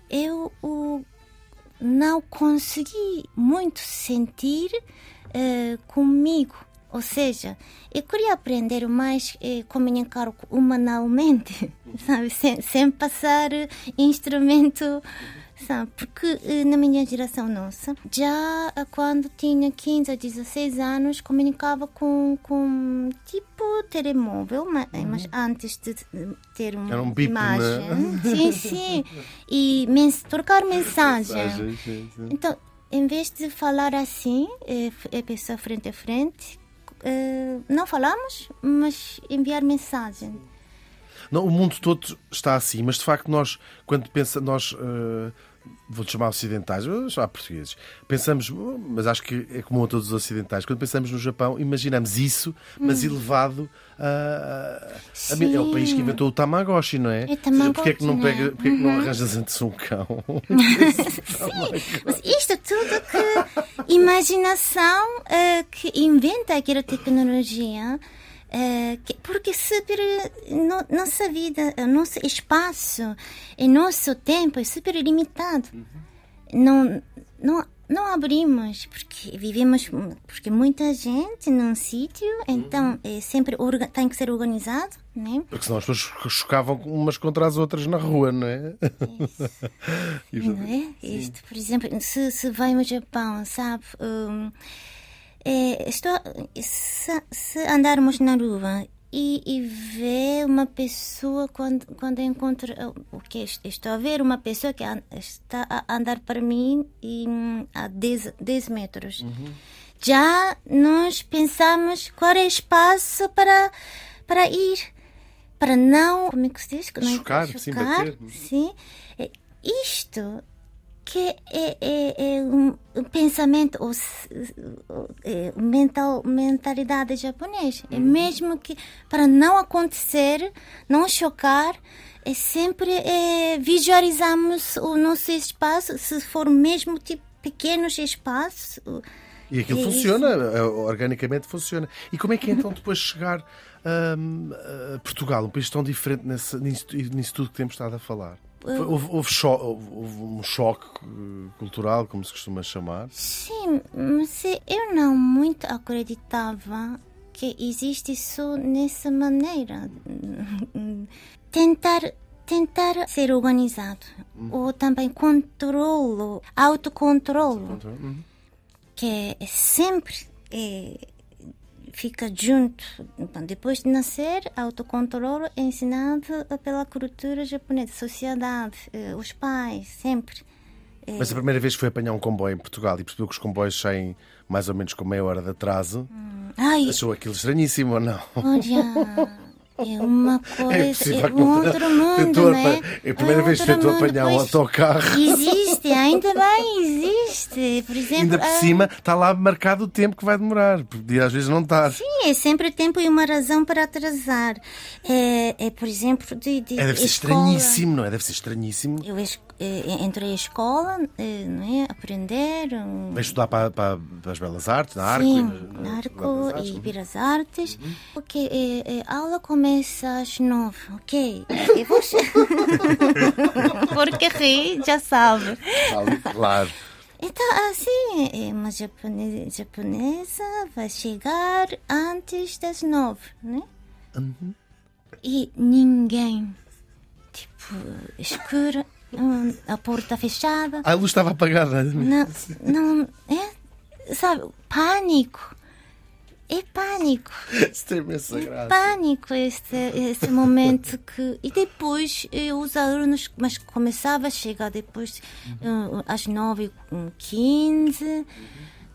eu o, não consegui muito sentir eh, comigo. Ou seja, eu queria aprender mais eh, comunicar humanalmente, sabe? Sem, sem passar instrumento, Porque eh, na minha geração nossa, já eh, quando tinha 15 a 16 anos, comunicava com, com tipo telemóvel, mas, mas antes de ter uma um bip, né? imagem. Sim, sim. E mens trocar mensagem. Então, em vez de falar assim, é, pessoa frente a frente, eh, não falamos, mas enviar mensagem. Não, o mundo todo está assim, mas de facto nós, quando pensa, nós eh, vou-te chamar ocidentais, vou chamar portugueses, pensamos, mas acho que é comum a todos os ocidentais, quando pensamos no Japão, imaginamos isso, mas elevado a, a- a- É o país que inventou o Tamagotchi, não é? É Tamagotchi, Porquê é que não, é? pega, porquê é que não arranjas antes um cão? Mas isto tudo que imaginação eh, que inventa aquela tecnologia. Eh, que- porque super no, nossa vida, o nosso espaço, e nosso tempo é super limitado. Não, não, não abrimos porque vivemos porque muita gente num sítio, então é sempre orga- tem que ser organizado, né? Porque senão as pessoas chocavam umas contra as outras na rua, não é? E- Não é? Isto, por exemplo, se, se vai ao Japão, sabe? hum, é, estou, se, se andarmos na rua e, e ver uma pessoa quando, quando encontro o que estou a ver uma pessoa que está a andar para mim e, hum, a 10, 10 metros. Já nós pensamos qual é o espaço para, para ir, para não. Como é que se diz? Não Chocar, sim, bater. Sim. É Isto que é, é, é um pensamento ou é, mental, mentalidade japonesa. É mesmo que para não acontecer, não chocar, é sempre é, visualizamos o nosso espaço, se for mesmo tipo pequenos espaços, E aquilo É funciona, eh, organicamente funciona. E como é que é então depois chegar hum, a Portugal, um país tão diferente nesse, nisso, nisso tudo que temos estado a falar? Foi- Houve, houve cho- houve- um choque eh, cultural, como se costuma chamar. Sim, mas eu não muito acreditava que existe só nessa maneira. Tentar, tentar ser organizado. Ou também controlo, autocontrolo. Uhum. Que é sempre é, fica junto. Bom, Depois de nascer, autocontrolo é ensinado pela cultura japonesa, sociedade, eh, os pais, sempre. Mas a primeira vez que foi apanhar um comboio em Portugal e percebeu que os comboios saem mais ou menos com meia hora de atraso, Ai, achou aquilo estranhíssimo ou não? Olha, é uma coisa, é, possível um que- outro mundo, tentou né? é a primeira vez que tentou apanhar um autocarro. Existe, ainda bem, existe. Por exemplo, Ainda por ah, cima está lá marcado o tempo que vai demorar. Podia às vezes não estar. Sim, é sempre tempo e uma razão para atrasar. É, é por exemplo, de, de É, deve ser escola. estranhíssimo, não é? Deve ser estranhíssimo. Eu entrei à escola, eh, não é? Aprender. um, Vai estudar para, para, para as Belas Artes, na Arco. e Sim, Narco Belas Artes. e Belas Artes. Ok, eh, eh, a aula começa às nove, ok? E você... Porque ri, já sabe. Claro. Então, assim, é uma japone- japonesa vai chegar antes das nove, né? E ninguém, tipo, escuro, a porta fechada. A luz estava apagada. Não, não, é, sabe, pânico. É pânico. Isso tem imensa graça. Pânico este, esse momento que. E depois eh, os alunos, mas começava a chegar depois eh, às 9h15,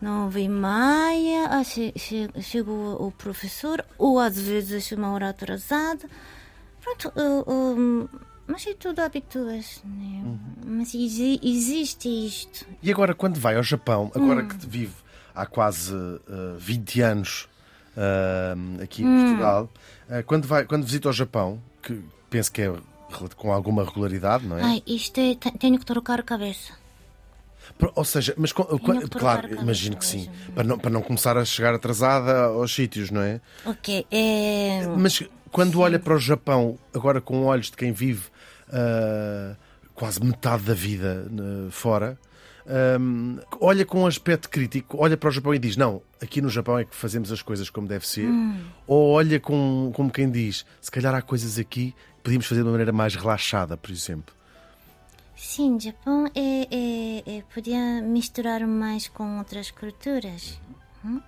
9 e meia, ah, che- che- chegou o professor, ou às vezes uma hora atrasada. Pronto, eh, eh, mas é tudo habituas, né? Mas exi- existe isto. E agora, quando vai ao Japão, agora Hum. que vive há quase eh, 20 anos eh, aqui em Hum. Portugal, eh, quando, vai, quando visita o Japão, que penso que é com alguma regularidade, não é? Ai, isto é, te- tenho que trocar a cabeça. Ou seja, mas claro, imagino que sim, para não, para não começar a chegar atrasada aos sítios, não é? Ok, é. Mas quando olha para o Japão, agora com olhos de quem vive ah, quase metade da vida né, fora, ahm, olha com um aspecto crítico, olha para o Japão e diz: Não, aqui no Japão é que fazemos as coisas como deve ser, ou olha com, como quem diz: Se calhar há coisas aqui que podíamos fazer de uma maneira mais relaxada, por exemplo. Sim, Japão é, é, é- podia misturar mais com outras culturas. Hum?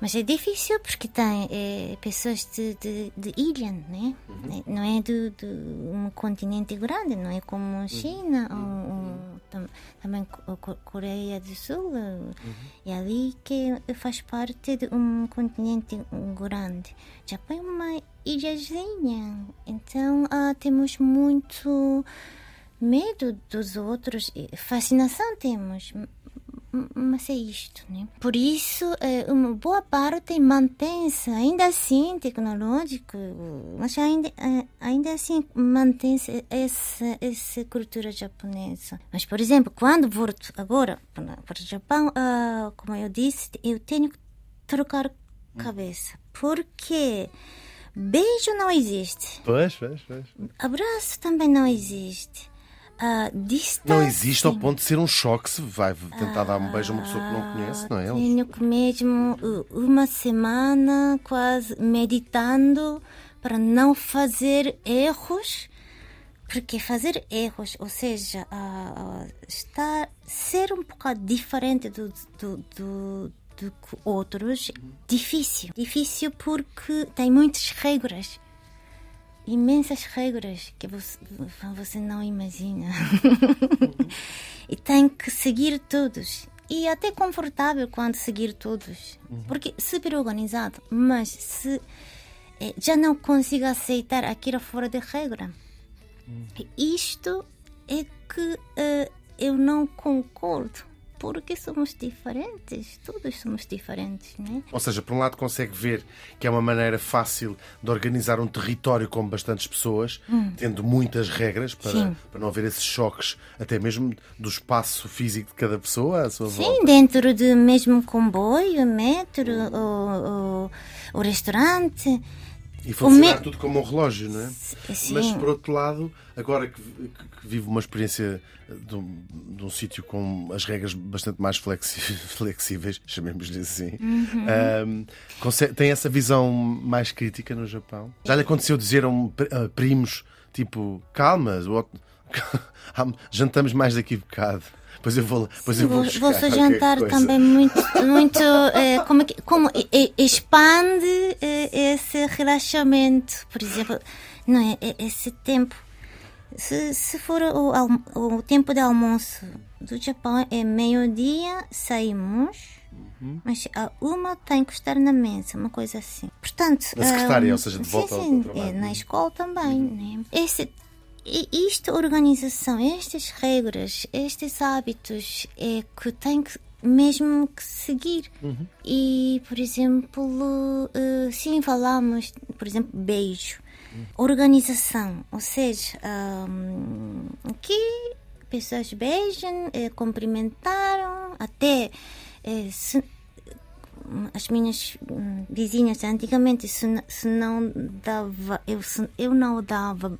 Mas é difícil porque tem é, pessoas de, de, de ilha, né? Não é de, de um continente grande, não é como a China ou, ou tam- também Co- Co- Coreia do Sul. É ali que faz parte de um continente grande. Japão é uma ilhazinha, então ah, temos muito medo dos outros, e fascinação temos, mas é isto, né? Por isso, eh, uma boa parte mantém-se, ainda assim, tecnológico, mas ainda, eh, ainda assim mantém-se essa, essa cultura japonesa. Mas, por exemplo, quando volto agora para, para o Japão, ah, como eu disse, eu tenho que trocar cabeça, porque beijo não existe. Pois, pois, pois. Abraço também não existe. Ah, distância. Não existe ao ponto de ser um choque se vai tentar dar um beijo a uma pessoa que não conhece, não é? Tenho que mesmo uh, uma semana quase meditando para não fazer erros. Porque fazer erros, ou seja, ah, estar, ser um bocado diferente do, do, do, do que outros, difícil. Difícil porque tem muitas regras imensas regras que você, você não imagina. e tem que seguir todos. E é até confortável quando seguir todos. Porque super organizado, mas se eh, já não consigo aceitar aquilo fora de regra. Isto é que eh, eu não concordo. Porque somos diferentes, todos somos diferentes, né? Ou seja, por um lado consegue ver que é uma maneira fácil de organizar um território com bastantes pessoas, tendo muitas regras para, Hum. Sim. para não haver esses choques, até mesmo do espaço físico de cada pessoa à sua Sim, volta. dentro do mesmo comboio, metro, o, o, o restaurante. E funcionar me- tudo como um relógio, não é? Sim. Mas por outro lado, agora que, que- que vivo uma experiência de um, de um sítio com as regras bastante mais flexíveis, chamemos-lhe assim, Uhum. ahm, conse- tem essa visão mais crítica no Japão? Já lhe aconteceu dizer a, um, a primos tipo, calma, jantamos mais daqui a bocado. Depois eu vou, depois eu vou buscar qualquer jantar coisa." também muito, muito eh, como, é como expande eh, esse relaxamento, por exemplo, não é, esse tempo. Se, se for o, o tempo de almoço do Japão é meio-dia, saímos, Uhum. mas a uma tem que estar na mesa, uma coisa assim. Portanto, Na secretária, ah, ou seja, de volta ao- sim, ao sim, trabalho. é, na escola também. Né? Esse, e isto, organização, estas regras, estes hábitos é que tem que mesmo que seguir. E, por exemplo, eh, sim, falamos, por exemplo, beijo. Organização, ou seja, ahm, aqui pessoas beijam, eh, cumprimentaram, até eh, se, as minhas hum, vizinhas antigamente se, se não dava eu, se, eu não dava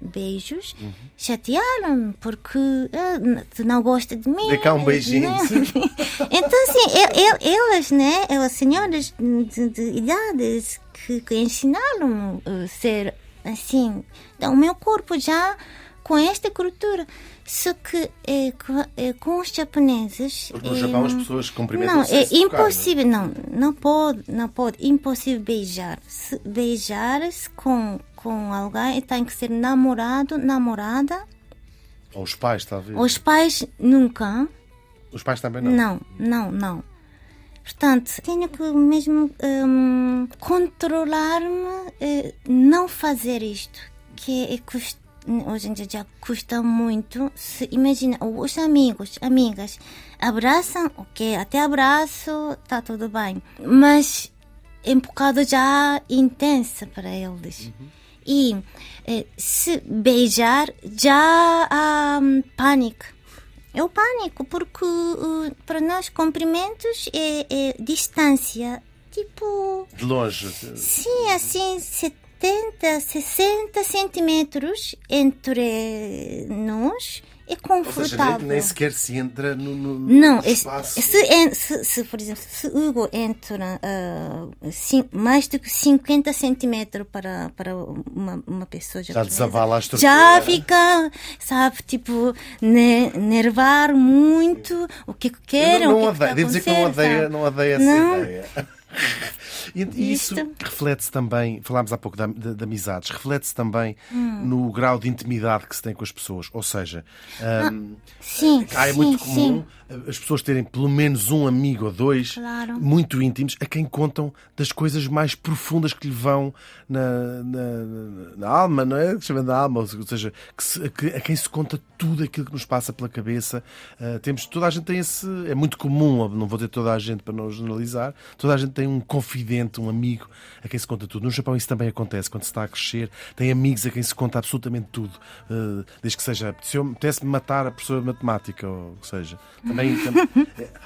beijos chatearam porque ah, tu não gosta de mim Dê cá um beijinho. né? então assim el- el- elas né elas senhoras de, de idades que, que ensinaram a ser assim então, o meu corpo já com esta cultura só que eh, co- eh, com os japoneses Porque no eh, Japão as pessoas cumprimentam não, sem é se tocar, impossível, não, não pode, não pode, impossível beijar. Se beijar-se com, com alguém tem que ser namorado, namorada. não é? Ou os pais, talvez. Os pais nunca. Os pais também não. Não, não, não. Portanto, tenho que mesmo hum, controlar-me, eh, não fazer isto, que é, cust- hoje em dia já custa muito. Se, imagina, os amigos, amigas, abraçam, ok, até abraço, tá tudo bem. Mas é um bocado já intensa para eles. E eh, se beijar, já há hum, pânico. É o pânico, porque uh, para nós cumprimentos é, é distância. Tipo, De longe. sim, assim, 70, 60 centímetros entre nós é Ou seja, confortável. nem, nem sequer se entra no, no Não, esse- espaço. se, se, se, por exemplo, se Hugo entra ah, cin- mais do que 50 centímetros para, para uma, uma pessoa Já japonesa, desavala a estrutura. já fica, sabe, tipo, ne, nervar muito o que que querem, não, o não que que odeio, devo dizer que não odeia, não odeia essa Não. ideia. E isso reflete-se também, falámos há pouco de, de- de amizades, reflete-se também Hum. no grau de intimidade que se tem com as pessoas. Ou seja, hum, Sim, cá é sim, muito comum sim. as pessoas terem pelo menos um amigo ou dois Claro. muito íntimos a quem contam das coisas mais profundas que lhe vão na, na, na alma, não é? Chamando a alma, ou seja, que se- a, que- a quem se conta tudo aquilo que nos passa pela cabeça. Ah, temos, toda a gente tem esse. É muito comum, não vou dizer toda a gente para não generalizar, toda a gente tem um confidente, um amigo a quem se conta tudo. No Japão isso também acontece quando se está a crescer, tem amigos a quem se conta absolutamente tudo, Ah, desde que seja. Se eu apetece-me matar a professora de matemática, ou seja, também. tam-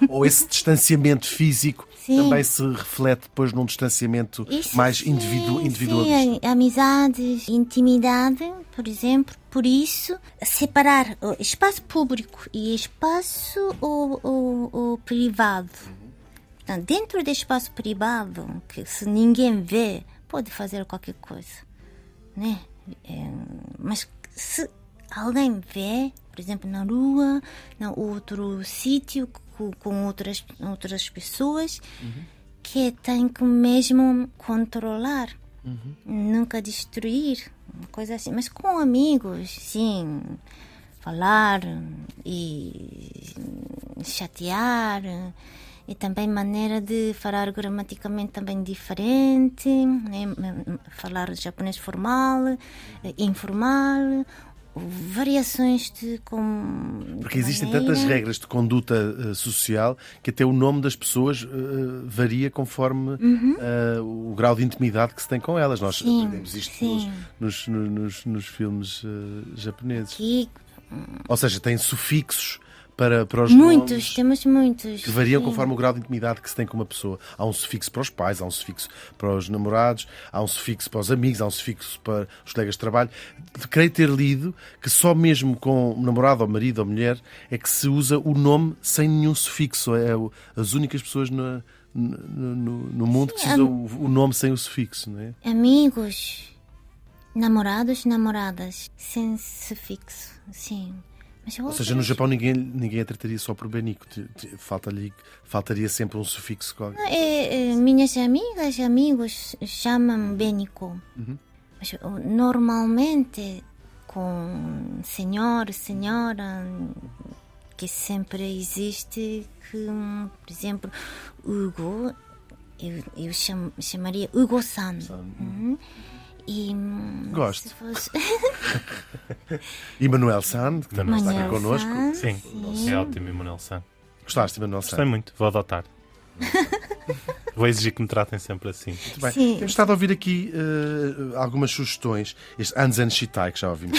ou esse distanciamento físico Sim. também se reflete depois num distanciamento Isso mais sim, individu, sim, individualista. a- amizades, intimidade, por exemplo. Por isso, separar o espaço público e espaço o, o, o privado. Dentro do espaço privado, que se ninguém vê, pode fazer qualquer coisa, né? É, mas se alguém vê, por exemplo, na rua, em outro sítio com, com outras, outras pessoas, que tem que mesmo controlar, nunca destruir, uma coisa assim. Mas com amigos, sim, falar e chatear e também maneira de falar gramaticamente também diferente, né? falar japonês formal, eh, informal, variações de como. Porque existem tantas regras de conduta uh, social que até o nome das pessoas uh, varia conforme uhum. uh, o grau de intimidade que se tem com elas. Nós sim, aprendemos isto nos, nos, nos, nos, filmes japoneses. Que... Ou seja, tem sufixos para, para os Muitos, nomes, temos muitos. Que variam sim. conforme o grau de intimidade que se tem com uma pessoa. Há um sufixo para os pais, há um sufixo para os namorados, há um sufixo para os amigos, há um sufixo para os colegas de trabalho. Creio ter lido que só mesmo com namorado, ou marido, ou mulher, é que se usa o nome sem nenhum sufixo. É as únicas pessoas no, no, no mundo sim, que se usam am... o nome sem o sufixo. Não é? Amigos, namorados, namoradas, sem sufixo, sim. Ou seja, no Japão ninguém, ninguém a trataria só por Benico. Falta-lhe, faltaria sempre um sufixo qualquer. É, é, minhas amigas e amigos chamam Benico. Uhum. Mas normalmente com senhor, senhora, que sempre existe, que, por exemplo, Hugo, eu, eu cham, chamaria Hugo-san. Uhum. E, Gosto. Fosse... e Manuel Sand, que também Manuel está aqui connosco. Sim, Sim, é ótimo, Manuel Sand. Gostaste, Manuel Sand? Gostei muito, vou adotar. Vou exigir que me tratem sempre assim. Muito bem. Sim. Temos estado a ouvir aqui uh, algumas sugestões. Este Anzen Shitai, que já ouvimos.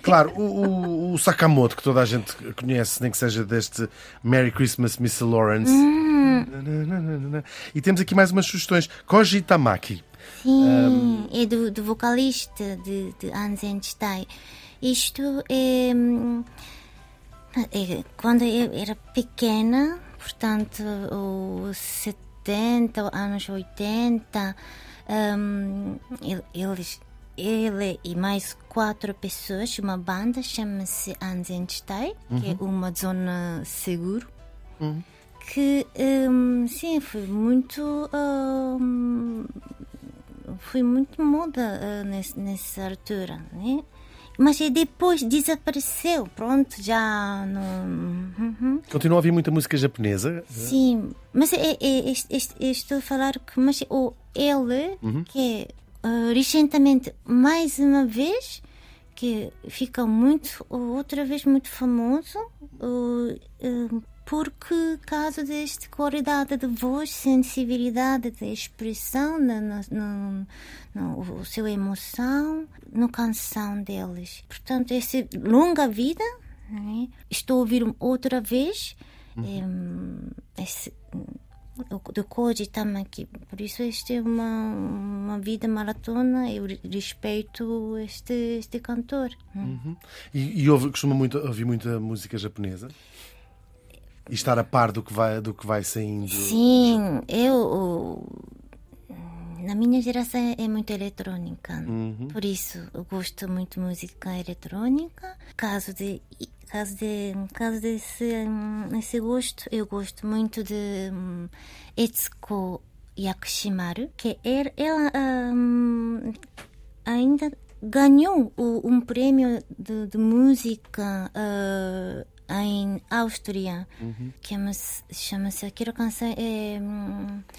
Claro, o, o, o, Sakamoto, que toda a gente conhece, nem que seja deste Merry Christmas, Miss Lawrence. Hum. E temos aqui mais umas sugestões. Koji Tamaki. Sim, um... é do, do, vocalista de, de Anzen Shitai. Isto é, é, Quando eu era pequena, portanto, os 70, anos 80, um, eles ele e mais quatro pessoas, uma banda chama-se Anzenstein, uhum. que é uhum. uma zona seguro. Uhum. Que um, sim, foi muito um, foi muito moda uh, nesse, nessa altura, né? Mas depois desapareceu, pronto, já não. Uhum. Continua a ouvir muita música japonesa? Sim, mas é, é, é estou a falar que mas o ele, uhum. que uh, recentemente, mais uma vez, que fica muito, outra vez muito famoso, uh, uh, porque caso desta qualidade de voz, sensibilidade de expressão, na, na, na, na o seu emoção, na canção deles. Portanto, essa longa vida, né? estou a ouvir outra vez uhum. esse, do Koji Tamaki. Por isso, esta é uma, uma vida maratona. Eu respeito este, este cantor. Uhum. E, e ouve, costuma muito, ouvir muita música japonesa? E estar a par do que vai, do que vai saindo. Sim, eu. Na minha geração é muito eletrônica. Uhum. Por isso eu gosto muito de música eletrônica. Caso de. Caso, de, caso desse esse gosto, eu gosto muito de um, Etsuko Yakushimaru, que ela, ela um, ainda ganhou um prêmio de, de música uh, em Áustria, uhum. que é chama-se aquela canção é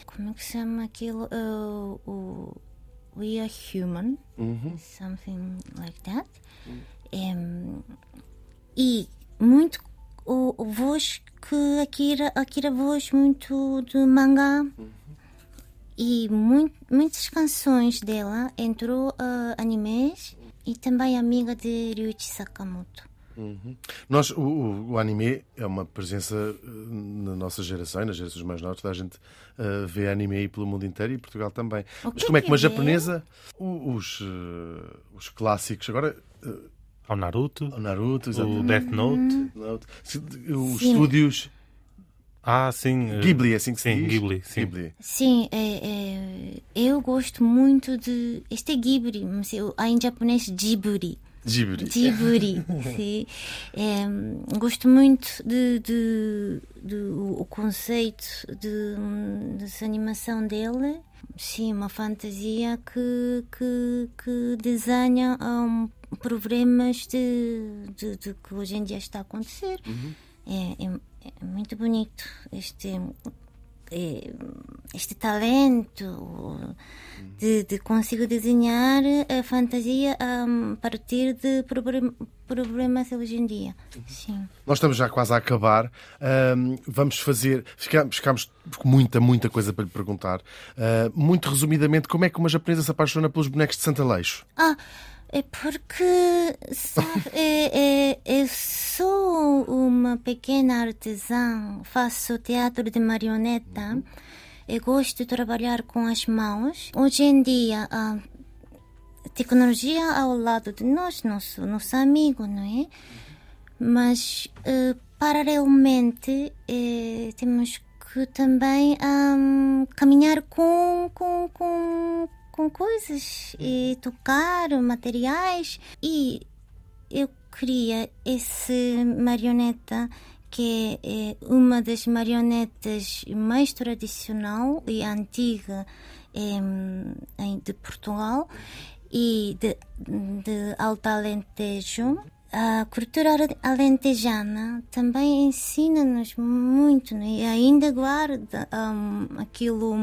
como é que se chama aquilo uh, o We Are Human, uhum. something like that. Uhum. É, e muito o, o voz que Akira, Akira voz muito de mangá. Uhum. E muito, muitas canções dela entrou uh, animes e também amiga de Ryuichi Sakamoto. Uhum. Nós, o, o, anime é uma presença eh, na nossa geração e nas gerações mais novas. A gente uh, vê anime aí pelo mundo inteiro e Portugal também. Mas como é que uma japonesa, os, uh, os clássicos, agora. Uh, ao Naruto, ao Naruto o Death Note, Note. os sim. estúdios. Ah, sim. Ghibli, é assim que se sim, diz? Ghibli, sim. Ghibli. Sim, é, é, eu gosto muito de. Este é Ghibli, mas eu, em japonês, Ghibli. Ghibli. Ghibli, sim. É, gosto muito de, de, de, o conceito de, de animação dele. Sim, uma fantasia que, que, que desenha um, problemas de, de, de, que hoje em dia está a acontecer. Uhum. É, é, é, muito bonito este este talento de, de consigo desenhar a fantasia a partir de problem- problemas hoje em dia. Sim. Nós estamos já quase a acabar. Ahm, vamos fazer. Ficamos, ficamos com muita, muita coisa para lhe perguntar. Ah, muito resumidamente, como é que uma japonesa se apaixona pelos bonecos de Santa Leixo? Ah, é porque, sabe, é, é, eu sou uma pequena artesã, faço teatro de marioneta, eu gosto de trabalhar com as mãos. Hoje em dia, a tecnologia ao lado de nós, nosso, nosso amigo, não é? Mas, eh, paralelamente, eh, temos que também ahm, caminhar com, com, com, com coisas e tocar materiais. E eu queria esse marioneta que é uma das marionetas mais tradicional e antiga em, de Portugal e de, de Alto Alentejo. A cultura ale- alentejana também ensina-nos muito né? e ainda guarda hum, aquilo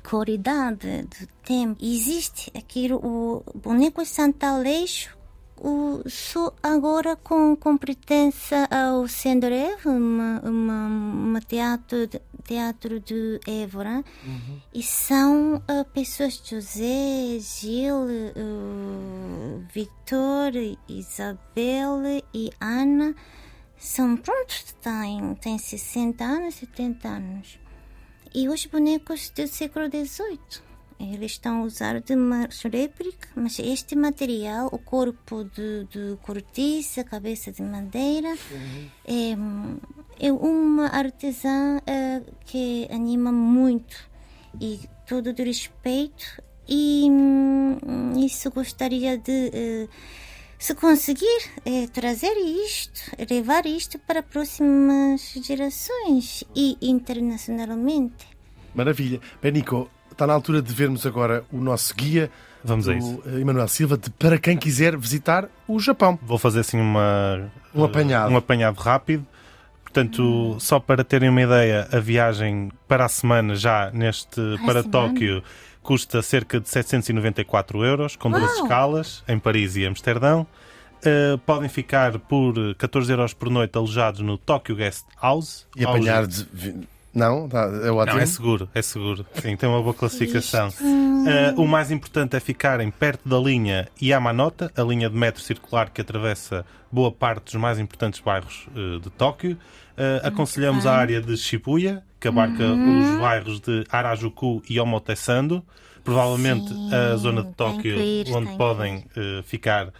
qualidade do tempo. Existe aquilo, o boneco Santa Aleixo, o, só agora com, com pertença ao Sendrev, uma, uma, uma teatro, de- teatro de Évora, e são ah, pessoas, José, Gil, uh, Victor, Isabel e Ana, são prontos, têm, têm 60 anos, 70 anos. E os bonecos do século XVIII. Eles estão a usar de uma réplica, mas este material, o corpo de, de cortiça, cabeça de madeira, é, é uma artesã eh, que anima muito e todo de respeito. E hum, isso gostaria de, eh, se conseguir, eh, trazer isto, levar isto para próximas gerações e internacionalmente. Maravilha. Benico, está na altura de vermos agora o nosso guia. Vamos a isso. Emanuel Silva, de, para quem quiser visitar o Japão. Vou fazer assim uma, Um apanhado. um apanhado rápido. Portanto, só para terem uma ideia, a viagem para a semana já neste para semana? Tóquio custa cerca de 794 euros, com duas Uau! escalas em Paris e Amsterdão. Uh, podem ficar por 14 euros por noite alojados no Tokyo Guest House. E apanhar de. Não, tá, é ótimo. Não, é seguro, é seguro. Sim, tem uma boa classificação. Uh, o mais importante é ficarem perto da linha Yamanota, a linha de metro circular que atravessa boa parte dos mais importantes bairros uh, de Tóquio. Uh, aconselhamos a área de Shibuya, que abarca os bairros de Harajuku e Omotesando. Provavelmente Sim, a zona de Tóquio ir, onde podem uh, ficar uh,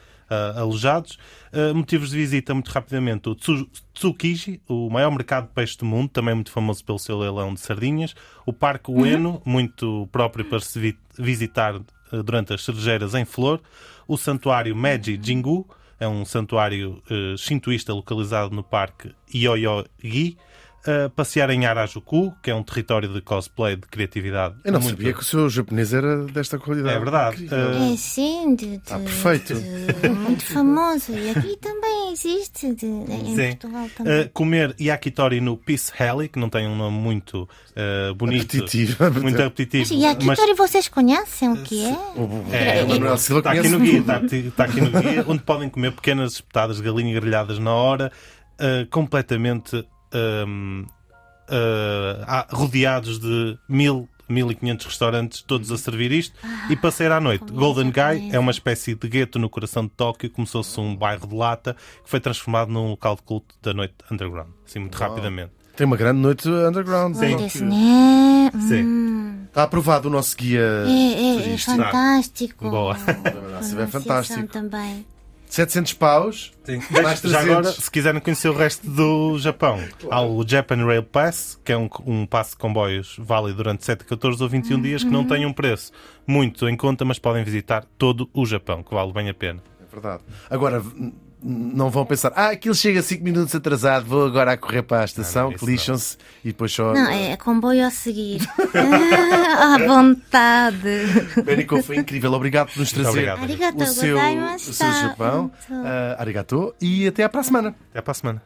alojados. Uh, motivos de visita, muito rapidamente, o Tsu- Tsukiji, o maior mercado de peixe do mundo, também muito famoso pelo seu leilão de sardinhas. O Parque Ueno, muito próprio para se vi- visitar uh, durante as cerejeiras em flor. O Santuário Meiji Jingu, é um santuário uh, shintoísta localizado no Parque Yoyogi. Uh, passear em Harajuku, que é um território de cosplay de criatividade. Eu não muito- sabia que o seu japonês era desta qualidade. É verdade. Uh, É sim, de, de, Ah, perfeito. de- muito famoso. E aqui também existe, de, em Sim. Portugal também. Uh, comer yakitori no Peace Alley, que não tem um nome muito uh, bonito, Apetitivo. muito apetitivo, Mas, aqui mas vocês conhecem o que é? É, o Manuel Silva está aqui conhece no guia, está, está aqui no guia, onde podem comer pequenas espetadas de galinha grelhadas na hora, uh, completamente um, uh, ah, rodeados de mil 1500 restaurantes, todos a servir isto, e passear à noite. Golden Guy é uma espécie de gueto no coração de Tóquio, começou-se um bairro de lata, que foi transformado num local de culto da noite underground, assim muito rapidamente. Tem uma grande noite underground. Sim. né? Sim. Hum, Está aprovado o nosso guia. é, é, é fantástico. Boa. É fantástico. também. 700 paus. Mais Já 300. agora, se quiserem conhecer o resto do Japão, há o Japan Rail Pass, que é um, um passe de comboios válido durante 7, 14 ou 21 dias, que não tem um preço muito em conta, mas podem visitar todo o Japão, que vale bem a pena. É verdade. Agora, não vão pensar, ah, aquilo chega 5 minutos atrasado, vou agora a correr para a estação, que lixam-se e depois só. Não, é comboio a seguir. ah, à vontade. Benico, foi incrível. Obrigado por nos trazer o seu, o seu Japão. Ah, arigato. E até à para a semana. Até para a semana.